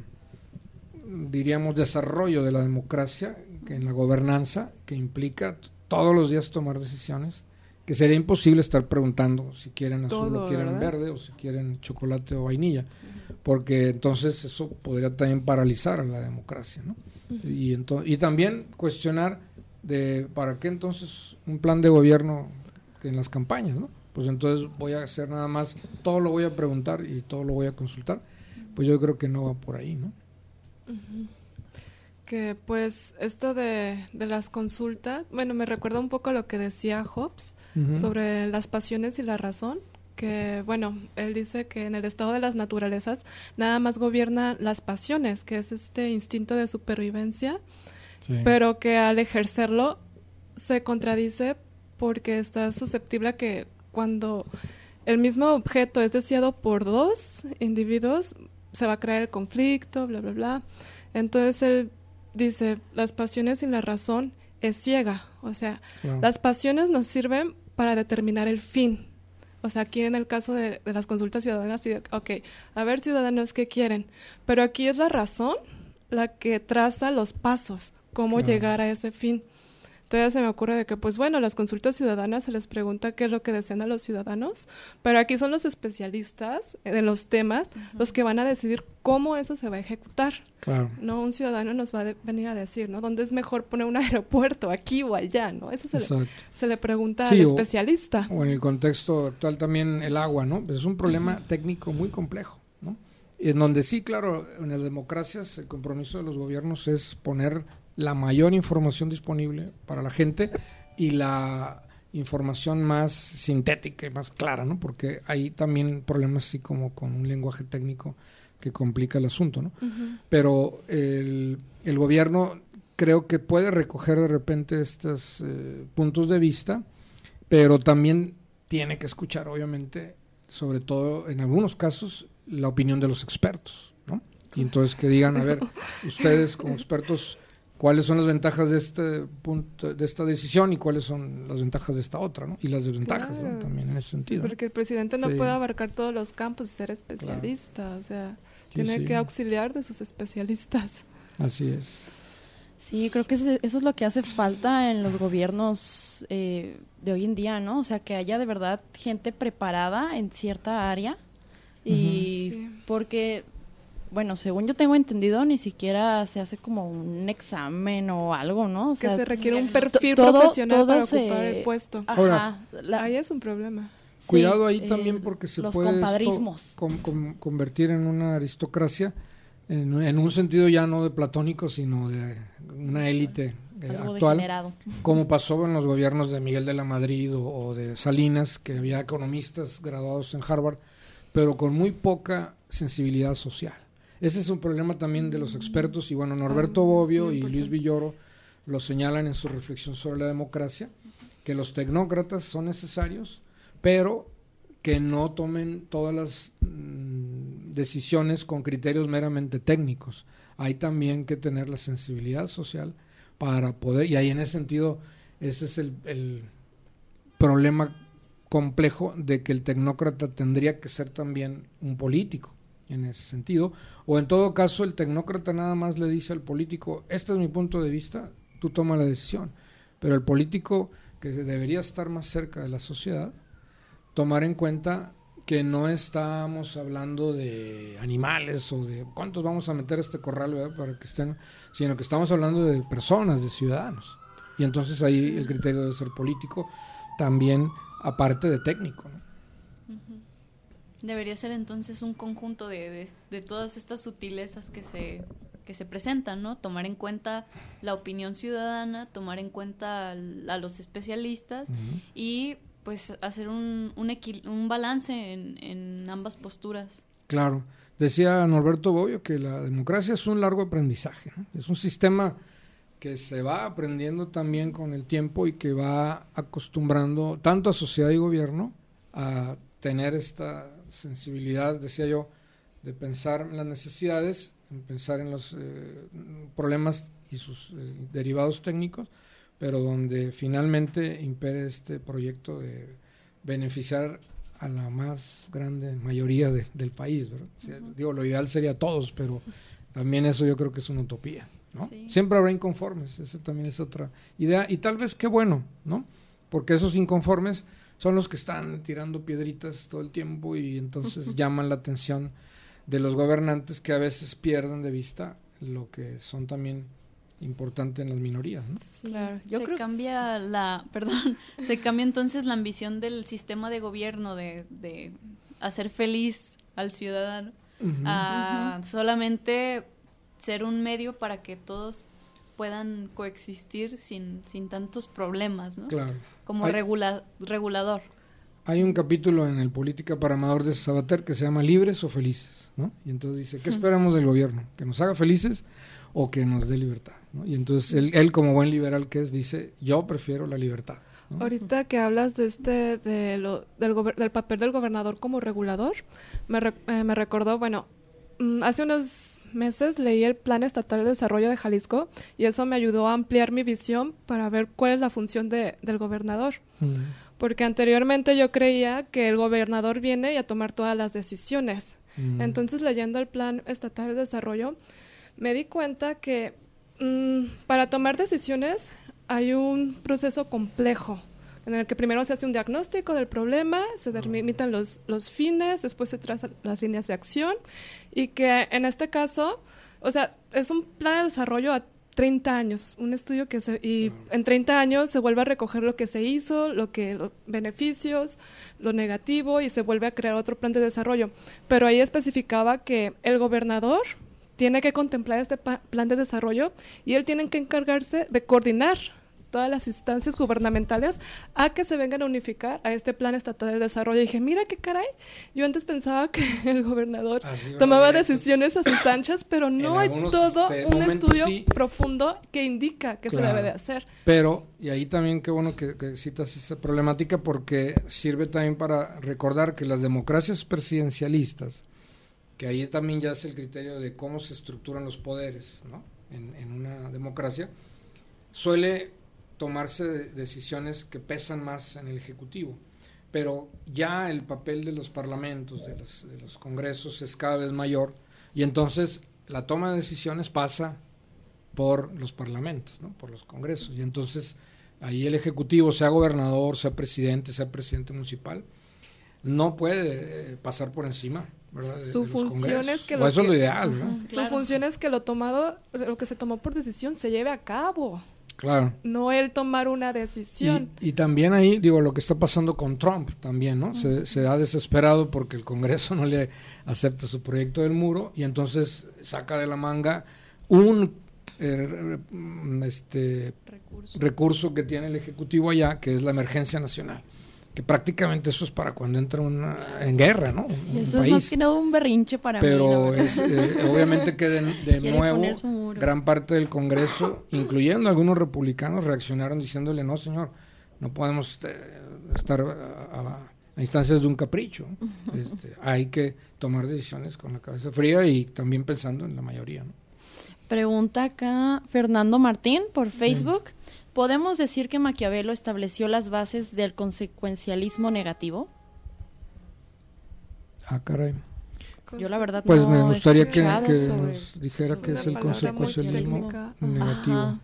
Speaker 3: diríamos, desarrollo de la democracia, que en la gobernanza, que implica todos los días tomar decisiones, que sería imposible estar preguntando si quieren azul o quieren verde, o si quieren chocolate o vainilla, porque entonces eso podría también paralizar a la democracia, ¿no? y, y también cuestionar de para qué entonces un plan de gobierno en las campañas, ¿no? Pues entonces voy a hacer nada más, todo lo voy a preguntar y todo lo voy a consultar, pues yo creo que no va por ahí, ¿no?
Speaker 2: Que pues esto de, las consultas, bueno, me recuerda un poco a lo que decía Hobbes sobre las pasiones y la razón, que bueno, él dice que en el estado de las naturalezas nada más gobierna las pasiones, que es este instinto de supervivencia, pero que al ejercerlo se contradice porque está susceptible a que cuando el mismo objeto es deseado por dos individuos, se va a crear el conflicto, bla, bla, bla. Entonces él dice, las pasiones sin la razón es ciega. O sea, las pasiones nos sirven para determinar el fin. O sea, aquí en el caso de, las consultas ciudadanas, ok, a ver ciudadanos qué quieren. Pero aquí es la razón la que traza los pasos, cómo llegar a ese fin. Entonces se me ocurre de que, pues bueno, las consultas ciudadanas se les pregunta qué es lo que desean a los ciudadanos, pero aquí son los especialistas en los temas los que van a decidir cómo eso se va a ejecutar. Claro. No un ciudadano nos va a venir a decir, ¿no? ¿Dónde es mejor poner un aeropuerto, aquí o allá, ¿no? Eso se, le, se le, pregunta al especialista.
Speaker 3: O, en el contexto actual también el agua, ¿no? Es un problema técnico muy complejo, ¿no? En donde sí, claro, en las democracias el compromiso de los gobiernos es poner la mayor información disponible para la gente y la información más sintética y más clara, ¿no? Porque hay también problemas así como con un lenguaje técnico que complica el asunto, ¿no? Pero el, el, gobierno creo que puede recoger de repente estos eh, puntos de vista, pero también tiene que escuchar, obviamente, sobre todo en algunos casos, la opinión de los expertos, ¿no? Y entonces que digan, a ver, ustedes como expertos cuáles son las ventajas de este punto, de esta decisión y cuáles son las ventajas de esta otra, ¿no? Y las desventajas también en ese sentido.
Speaker 2: Porque el presidente no puede abarcar todos los campos y ser especialista, o sea, tiene que auxiliar de sus especialistas.
Speaker 3: Así es.
Speaker 1: Sí, creo que eso es lo que hace falta en los gobiernos eh, de hoy en día, ¿no? O sea, que haya de verdad gente preparada en cierta área y porque bueno, según yo tengo entendido, ni siquiera se hace como un examen o algo, ¿no? O
Speaker 2: que se requiere un perfil profesional para ocupar el puesto. Ajá, ahí es un problema.
Speaker 3: Cuidado ahí también porque se puede convertir en una aristocracia en, un sentido ya no de platónico, sino de una élite eh, actual, como pasó en los gobiernos de Miguel de la Madrid o de Salinas, que había economistas graduados en Harvard, pero con muy poca sensibilidad social. Ese es un problema también de los expertos y bueno, Norberto Bobbio y Luis Villoro lo señalan en su reflexión sobre la democracia, que los tecnócratas son necesarios, pero que no tomen todas las mm, decisiones con criterios meramente técnicos. Hay también que tener la sensibilidad social para poder, y ahí en ese sentido, ese es el, el problema complejo de que el tecnócrata tendría que ser también un político en ese sentido, o en todo caso el tecnócrata nada más le dice al político, este es mi punto de vista, tú toma la decisión, pero el político que debería estar más cerca de la sociedad, tomar en cuenta que no estamos hablando de animales o de cuántos vamos a meter a este corral para que estén, sino que estamos hablando de personas, de ciudadanos. Y entonces ahí el criterio debe ser político, también aparte de técnico.
Speaker 4: Debería ser entonces un conjunto de, de, todas estas sutilezas que se, que se presentan, ¿no? Tomar en cuenta la opinión ciudadana, tomar en cuenta a los especialistas y pues hacer un, un, un balance en, en, ambas posturas.
Speaker 3: Claro. Decía Norberto Boyo que la democracia es un largo aprendizaje, es un sistema que se va aprendiendo también con el tiempo y que va acostumbrando tanto a sociedad y gobierno a tener esta sensibilidad, decía yo, de pensar en las necesidades, en pensar en los eh, problemas y sus eh, derivados técnicos, pero donde finalmente impere este proyecto de beneficiar a la más grande mayoría del país. Digo, lo ideal sería todos, pero también eso yo creo que es una utopía. ¿no? Siempre habrá inconformes, esa también es otra idea. Y tal vez qué bueno, ¿no? Porque esos inconformes son los que están tirando piedritas todo el tiempo y entonces llaman la atención de los gobernantes que a veces pierden de vista lo que son también importante en las minorías. ¿no?
Speaker 4: claro. Yo se creo... cambia la, perdón, se cambia entonces la ambición del sistema de gobierno de, de hacer feliz al ciudadano a solamente ser un medio para que todos puedan coexistir sin, sin tantos problemas, ¿no?
Speaker 3: Claro.
Speaker 4: Como regulador.
Speaker 3: Hay un capítulo en el Política para Amador de Sabater que se llama Libres o Felices, ¿no? Y entonces dice, ¿qué esperamos del gobierno? ¿Que nos haga felices o que nos dé libertad? Y entonces él, él, como buen liberal que es, dice, yo prefiero la libertad.
Speaker 2: Ahorita que hablas de este de lo, del, del, papel del gobernador como regulador, me, eh, me recordó, bueno, hace unos meses leí el Plan Estatal de Desarrollo de Jalisco y eso me ayudó a ampliar mi visión para ver cuál es la función de, del gobernador. Porque anteriormente yo creía que el gobernador viene y a tomar todas las decisiones. Entonces, leyendo el Plan Estatal de Desarrollo, me di cuenta que Mm, para tomar decisiones hay un proceso complejo en el que primero se hace un diagnóstico del problema, se delimitan los, los fines, después se trazan las líneas de acción y que en este caso, o sea, es un plan de desarrollo a 30 años, un estudio que se, y en 30 años se vuelve a recoger lo que se hizo, lo que los beneficios, lo negativo y se vuelve a crear otro plan de desarrollo. Pero ahí especificaba que el gobernador tiene que contemplar este plan de desarrollo y él tiene que encargarse de coordinar todas las instancias gubernamentales a que se vengan a unificar a este plan estatal de desarrollo. Y dije, mira qué caray, yo antes pensaba que el gobernador tomaba decisiones a sus anchas, pero no hay todo este, un estudio profundo que indica que se debe de hacer.
Speaker 3: Pero, y ahí también qué bueno que, que citas esa problemática porque sirve también para recordar que las democracias presidencialistas que ahí también ya es el criterio de cómo se estructuran los poderes ¿no? en, una democracia, suele tomarse decisiones que pesan más en el Ejecutivo, pero ya el papel de los parlamentos, de los, de los congresos es cada vez mayor y entonces la toma de decisiones pasa por los parlamentos, ¿no? por los congresos, y entonces ahí el Ejecutivo, sea gobernador, sea presidente, sea presidente municipal, no puede eh, pasar por encima
Speaker 2: su función es que lo,
Speaker 3: eso lo ideal,
Speaker 2: Su función es que lo tomado, lo que se tomó por decisión se lleve a cabo.
Speaker 3: Claro.
Speaker 2: No el tomar una decisión.
Speaker 3: Y, también ahí, digo, lo que está pasando con Trump también, ¿no? se, se, ha desesperado porque el Congreso no le acepta su proyecto del muro y entonces saca de la manga un eh, este recurso que tiene el Ejecutivo allá, que es la emergencia nacional que prácticamente eso es para cuando entra una, en guerra, ¿no?
Speaker 1: eso es más que nada un berrinche para
Speaker 3: Pero mí. Pero eh, obviamente que de, nuevo gran parte del Congreso, incluyendo algunos republicanos, reaccionaron diciéndole, no señor, no podemos este, estar a instancias de un capricho. Este, hay que tomar decisiones con la cabeza fría y también pensando en la mayoría. ¿no?
Speaker 1: Pregunta acá Fernando Martín por Facebook. ¿Podemos decir que Maquiavelo estableció las bases del consecuencialismo negativo?
Speaker 3: Ah, caray.
Speaker 1: Yo la verdad
Speaker 3: Pues
Speaker 1: no
Speaker 3: me gustaría que, que
Speaker 1: sobre-
Speaker 3: nos dijera
Speaker 2: una
Speaker 3: es el consecuencialismo negativo. Ah.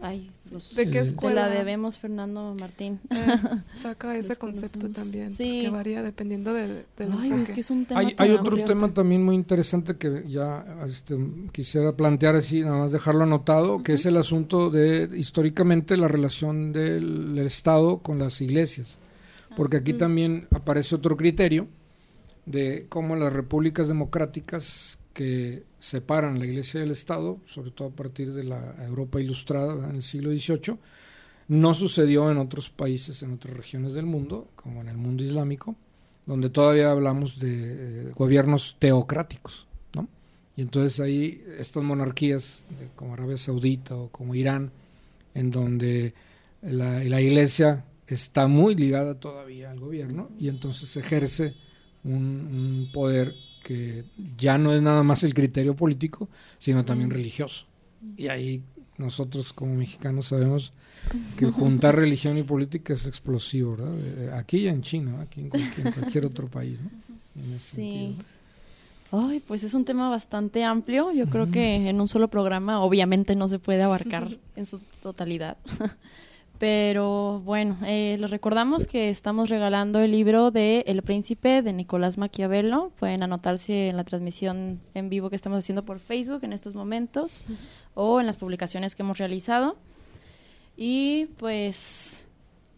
Speaker 1: Ay, los-
Speaker 2: ¿De qué escuela?
Speaker 1: la debemos Fernando Martín.
Speaker 2: eh, saca ese concepto también,
Speaker 1: Sí.
Speaker 2: que varía dependiendo del, del
Speaker 1: Ay,
Speaker 2: enfoque.
Speaker 1: es que es un tema
Speaker 3: Hay, hay otro tema también muy interesante que ya este, quisiera plantear así, nada más dejarlo anotado, que es el asunto de históricamente la relación del, del Estado con las iglesias. Porque aquí
Speaker 2: Mm.
Speaker 3: también aparece otro criterio de cómo las repúblicas democráticas que separan la iglesia del Estado, sobre todo a partir de la Europa ilustrada ¿verdad? en el siglo XVIII, no sucedió en otros países, en otras regiones del mundo, como en el mundo islámico, donde todavía hablamos de eh, gobiernos teocráticos, ¿no? Y entonces ahí estas monarquías como Arabia Saudita o como Irán, en donde la, iglesia está muy ligada todavía al gobierno y entonces ejerce un poder que ya no es nada más el criterio político, sino también religioso. Y ahí nosotros como mexicanos sabemos que juntar religión y política es explosivo, ¿verdad? Eh, Aquí y en China, aquí en cualquier, en cualquier otro país, ¿no? En ese
Speaker 1: Sí.
Speaker 3: sentido.
Speaker 1: Ay, pues es un tema bastante amplio. Yo creo que en un solo programa obviamente no se puede abarcar en su totalidad. Pero bueno, eh, les recordamos que estamos regalando el libro de El Príncipe de Nicolás Maquiavelo. Pueden anotarse en la transmisión en vivo que estamos haciendo por Facebook en estos momentos o en las publicaciones que hemos realizado. Y pues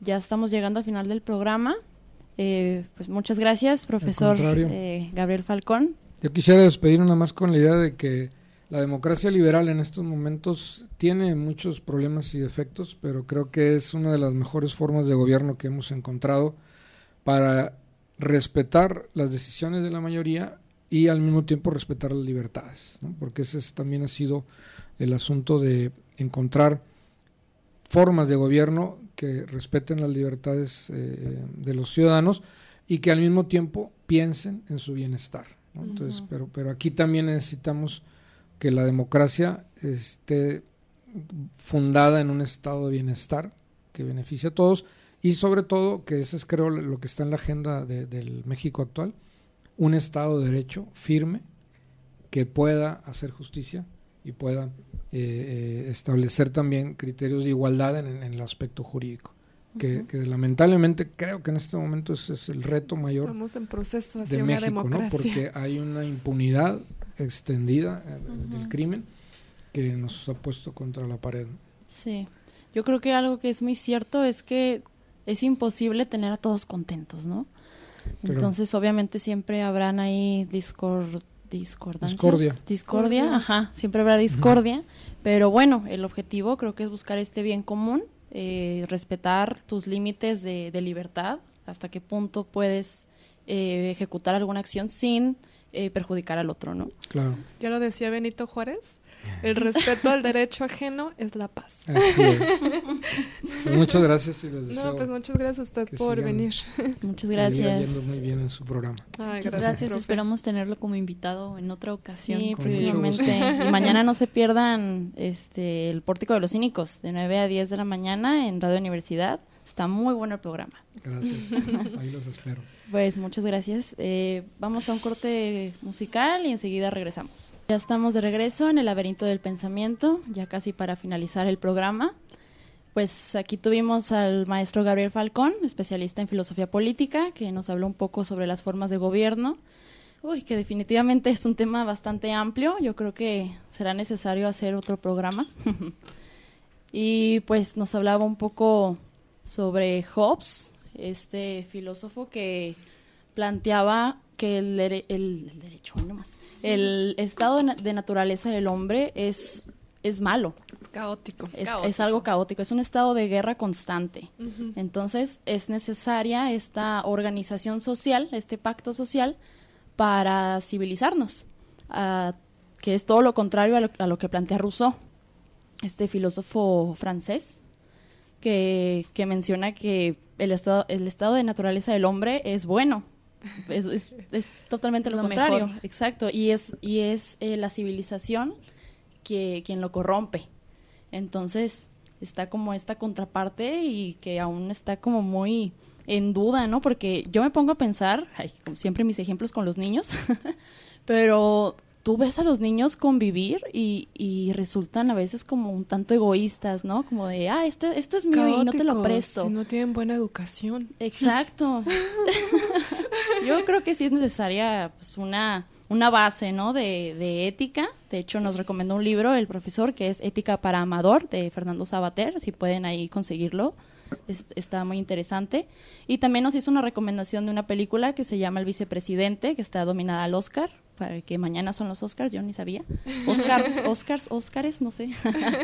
Speaker 1: ya estamos llegando al final del programa. Eh, pues muchas gracias, profesor eh, Gabriel Falcón.
Speaker 3: Yo quisiera despedir nada más con la idea de que la democracia liberal en estos momentos tiene muchos problemas y defectos, pero creo que es una de las mejores formas de gobierno que hemos encontrado para respetar las decisiones de la mayoría y al mismo tiempo respetar las libertades, ¿no? porque ese es- también ha sido el asunto de encontrar formas de gobierno que respeten las libertades eh, de los ciudadanos y que al mismo tiempo piensen en su bienestar. ¿no? Entonces, pero, pero aquí también necesitamos que la democracia esté fundada en un estado de bienestar que beneficie a todos y sobre todo, que eso es creo lo que está en la agenda de- del México actual, un estado de derecho firme que pueda hacer justicia y pueda eh, eh, establecer también criterios de igualdad en, en el aspecto jurídico. Que, lamentablemente creo que en este momento es el reto mayor
Speaker 2: Estamos en proceso hacia
Speaker 3: de
Speaker 2: una
Speaker 3: México, ¿no?
Speaker 2: democracia.
Speaker 3: Porque hay una impunidad extendida eh, del crimen que nos ha puesto contra la pared.
Speaker 1: Sí, yo creo que algo que es muy cierto es que es imposible tener a todos contentos, ¿no? Entonces, obviamente siempre habrán ahí discor discordancias.
Speaker 3: Discordia.
Speaker 1: Discordia, ajá, siempre habrá discordia, pero bueno, el objetivo creo que es buscar este bien común, eh, respetar tus límites de, de libertad, hasta qué punto puedes eh, ejecutar alguna acción sin eh, perjudicar al otro, ¿no?
Speaker 3: Claro,
Speaker 2: Ya lo decía Benito Juárez, el respeto al derecho ajeno es la paz.
Speaker 3: así es. Pues muchas gracias y les deseo
Speaker 2: No, pues muchas gracias a usted por venir.
Speaker 1: Muchas gracias.
Speaker 3: yendo muy bien en su programa.
Speaker 2: Ay,
Speaker 4: Muchas gracias,
Speaker 2: profe.
Speaker 4: esperamos tenerlo como invitado en otra ocasión.
Speaker 1: Sí, próximamente. Y mañana no se pierdan este el Pórtico de los Cínicos, de 9 a 10 de la mañana en Radio Universidad. Está muy bueno el programa.
Speaker 3: Gracias. Ahí los espero.
Speaker 1: Pues muchas gracias. Eh, vamos a un corte musical y enseguida regresamos. Ya estamos de regreso en el laberinto del pensamiento, ya casi para finalizar el programa. Pues aquí tuvimos al maestro Gabriel Falcón, especialista en filosofía política, que nos habló un poco sobre las formas de gobierno. Uy, que definitivamente es un tema bastante amplio. Yo creo que será necesario hacer otro programa. y pues nos hablaba un poco sobre Hobbes, este filósofo que planteaba que el, dere- el- el derecho, nomás, el estado de, na- de naturaleza del hombre es, es malo,
Speaker 2: Es caótico.
Speaker 1: es,
Speaker 4: Caótico.
Speaker 1: es algo caótico, es un estado de guerra constante. Entonces es necesaria esta organización social, este pacto social, para civilizarnos, ah, que es todo lo contrario a lo, a lo que plantea Rousseau, este filósofo francés, que, que menciona que el estado, el estado de naturaleza del hombre es bueno. Es, es, es totalmente lo,
Speaker 4: Lo
Speaker 1: contrario.
Speaker 4: mejor.
Speaker 1: Exacto. Y es, y es eh, la civilización que, quien lo corrompe. Entonces, está como esta contraparte y que aún está como muy en duda, ¿no? Porque yo me pongo a pensar, ay, como siempre mis ejemplos con los niños, pero tú ves a los niños convivir y, y resultan a veces como un tanto egoístas, ¿no? Como de, ah, este, esto es mío y no te lo presto.
Speaker 2: Si no tienen buena educación.
Speaker 1: Exacto. Yo creo que sí es necesaria pues, una, una base, ¿no? De, de ética. De hecho, nos recomendó un libro el profesor que es Ética para Amador de Fernando Sabater. Si pueden ahí conseguirlo, es- está muy interesante. Y también nos hizo una recomendación de una película que se llama El Vicepresidente, que está dominada al Oscar. Para que mañana son los Oscars, yo ni sabía. Oscars, Oscars, Oscars, no sé.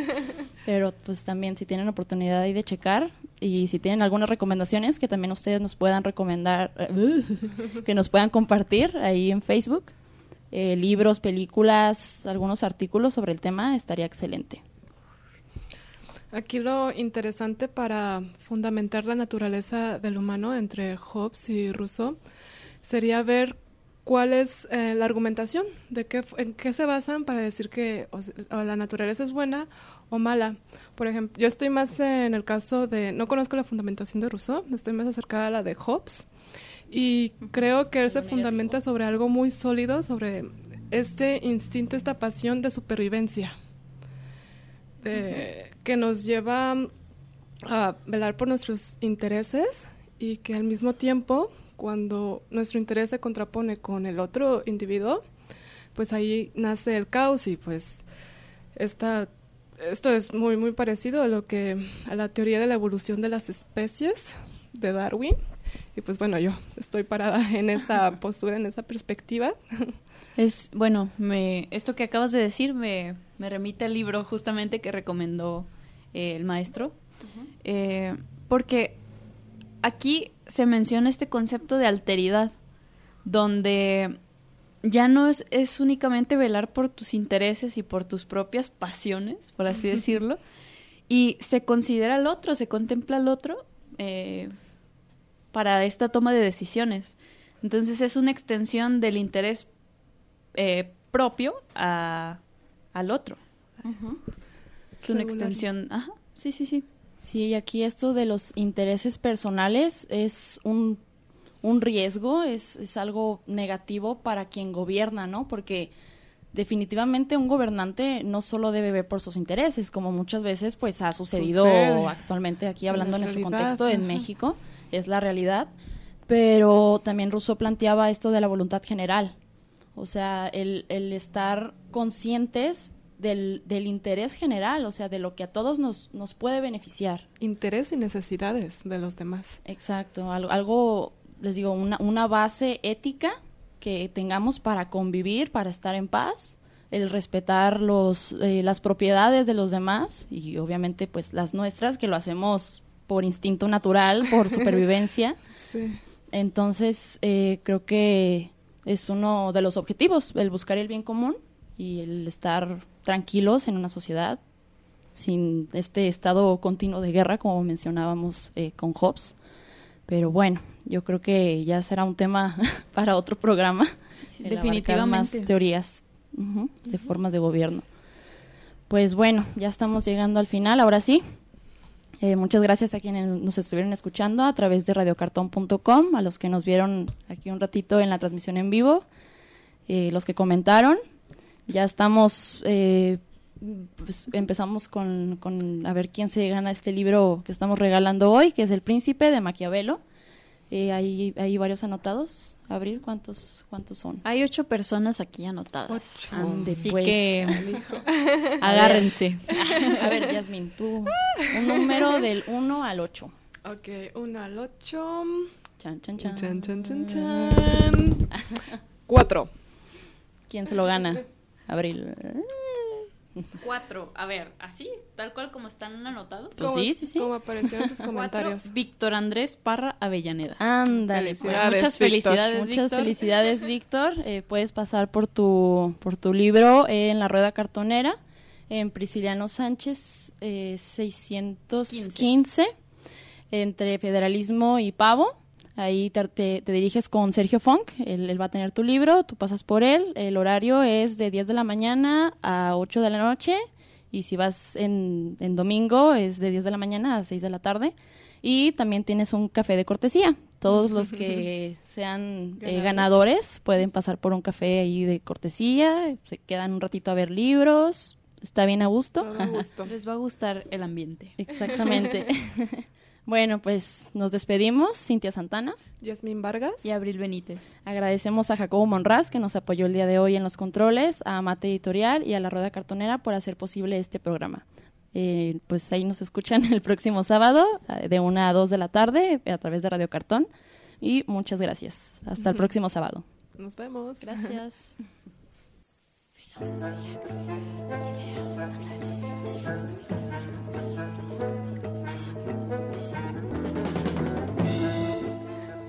Speaker 1: Pero pues también si tienen oportunidad ahí de checar y si tienen algunas recomendaciones que también ustedes nos puedan recomendar, que nos puedan compartir ahí en Facebook, eh, libros, películas, algunos artículos sobre el tema, estaría excelente.
Speaker 2: Aquí lo interesante para fundamentar la naturaleza del humano entre Hobbes y Rousseau sería ver cuál es eh, la argumentación, de qué, en qué se basan para decir que o o la naturaleza es buena o mala. Por ejemplo, yo estoy más en el caso de, no conozco la fundamentación de Rousseau, estoy más acercada a la de Hobbes y creo que él se fundamenta sobre algo muy sólido, sobre este instinto, esta pasión de supervivencia de- que nos lleva a velar por nuestros intereses y que al mismo tiempo, cuando nuestro interés se contrapone con el otro individuo, pues ahí nace el caos y pues esta, esto es muy muy parecido a lo que a la teoría de la evolución de las especies de Darwin. Y pues bueno yo estoy parada en esa postura en esa perspectiva.
Speaker 4: Es, bueno, me, esto que acabas de decir me, me remite al libro justamente que recomendó eh, el maestro. Eh, porque aquí se menciona este concepto de alteridad, donde ya no es, es únicamente velar por tus intereses y por tus propias pasiones, por así decirlo, y se considera al otro, se contempla al otro eh, para esta toma de decisiones. Entonces es una extensión del interés eh, propio a, al otro. Es una extensión. Ajá, sí, sí, sí.
Speaker 1: Sí, y aquí esto de los intereses personales es un, un riesgo, es, es algo negativo para quien gobierna, ¿no? Porque definitivamente un gobernante no solo debe ver por sus intereses, como muchas veces pues ha sucedido
Speaker 2: Sucede.
Speaker 1: actualmente aquí hablando
Speaker 2: La
Speaker 1: en nuestro contexto en. México, es la realidad, pero también Rousseau planteaba esto de la voluntad general, o sea, el, el estar conscientes del, del interés general, o sea, de lo que a todos nos, nos puede beneficiar.
Speaker 2: interés y necesidades de los demás
Speaker 1: Exacto, algo, algo les digo, una, una base ética que tengamos para convivir, para estar en paz, el respetar los, eh, las propiedades de los demás y obviamente pues las nuestras, que lo hacemos por instinto natural, por supervivencia.
Speaker 2: sí
Speaker 1: Entonces, eh, creo que es uno de los objetivos, el buscar el bien común y el estar tranquilos en una sociedad sin este estado continuo de guerra, como mencionábamos eh, con Hobbes. Pero bueno, yo creo que ya será un tema para otro programa. el abarcar
Speaker 4: definitivamente.
Speaker 1: Más teorías de formas de gobierno. Pues bueno, ya estamos llegando al final, ahora sí. Eh, muchas gracias a quienes nos estuvieron escuchando a través de radiocartón.com, a los que nos vieron aquí un ratito en la transmisión en vivo, eh, los que comentaron. Ya estamos, eh, pues, empezamos con, con a ver quién se gana este libro que estamos regalando hoy, que es El Príncipe de Maquiavelo. Eh, hay, hay varios anotados. Abril, ¿cuántos, cuántos son?
Speaker 4: Hay ocho personas aquí anotadas.
Speaker 2: Ocho.
Speaker 1: Ande,
Speaker 4: Así
Speaker 1: pues.
Speaker 4: que agárrense.
Speaker 1: A ver, Yasmin, tú, un número del 1 al 8.
Speaker 2: Ok, uno al ocho.
Speaker 1: Chan, chan, chan.
Speaker 2: Chan, chan, chan, chan. Cuatro.
Speaker 1: ¿Quién se lo gana? Abril.
Speaker 4: Cuatro. A ver, así, tal cual como están anotados.
Speaker 1: Pues
Speaker 2: ¿Cómo
Speaker 1: sí, sí, sí.
Speaker 2: Cómo aparecieron sus
Speaker 4: Cuatro,
Speaker 2: comentarios.
Speaker 4: Víctor Andrés Parra Avellaneda.
Speaker 1: Ándale, pues.
Speaker 2: Felicidades,
Speaker 4: Muchas
Speaker 2: Víctor.
Speaker 4: felicidades,
Speaker 1: Muchas felicidades, Víctor. Eh, puedes pasar por tu, por tu libro en la rueda cartonera. en Prisciliano Sánchez eh, 615, entre Federalismo y Pavo. Ahí te, te- te diriges con Sergio Funk, él, él va a tener tu libro, tú pasas por él. El horario es de 10 de la mañana a 8 de la noche y si vas en, en domingo es de 10 de la mañana a 6 de la tarde. Y también tienes un café de cortesía. Todos los que sean eh,
Speaker 2: Ganadores.
Speaker 1: ganadores pueden pasar por un café ahí de cortesía, se quedan un ratito a ver libros, está bien a gusto.
Speaker 2: Todo gusto.
Speaker 4: Les va a gustar el ambiente.
Speaker 1: Exactamente. bueno, pues nos despedimos, Cintia Santana.
Speaker 2: Yasmín Vargas.
Speaker 4: Y Abril Benítez.
Speaker 1: Agradecemos a Jacobo Monraz que nos apoyó el día de hoy en los controles, a Mate Editorial y a la Rueda Cartonera por hacer posible este programa. Eh, pues ahí nos escuchan el próximo sábado eh, de 1 a 2 de la tarde a través de Radio Cartón. Y muchas gracias. Hasta el próximo sábado.
Speaker 2: Nos vemos.
Speaker 4: Gracias.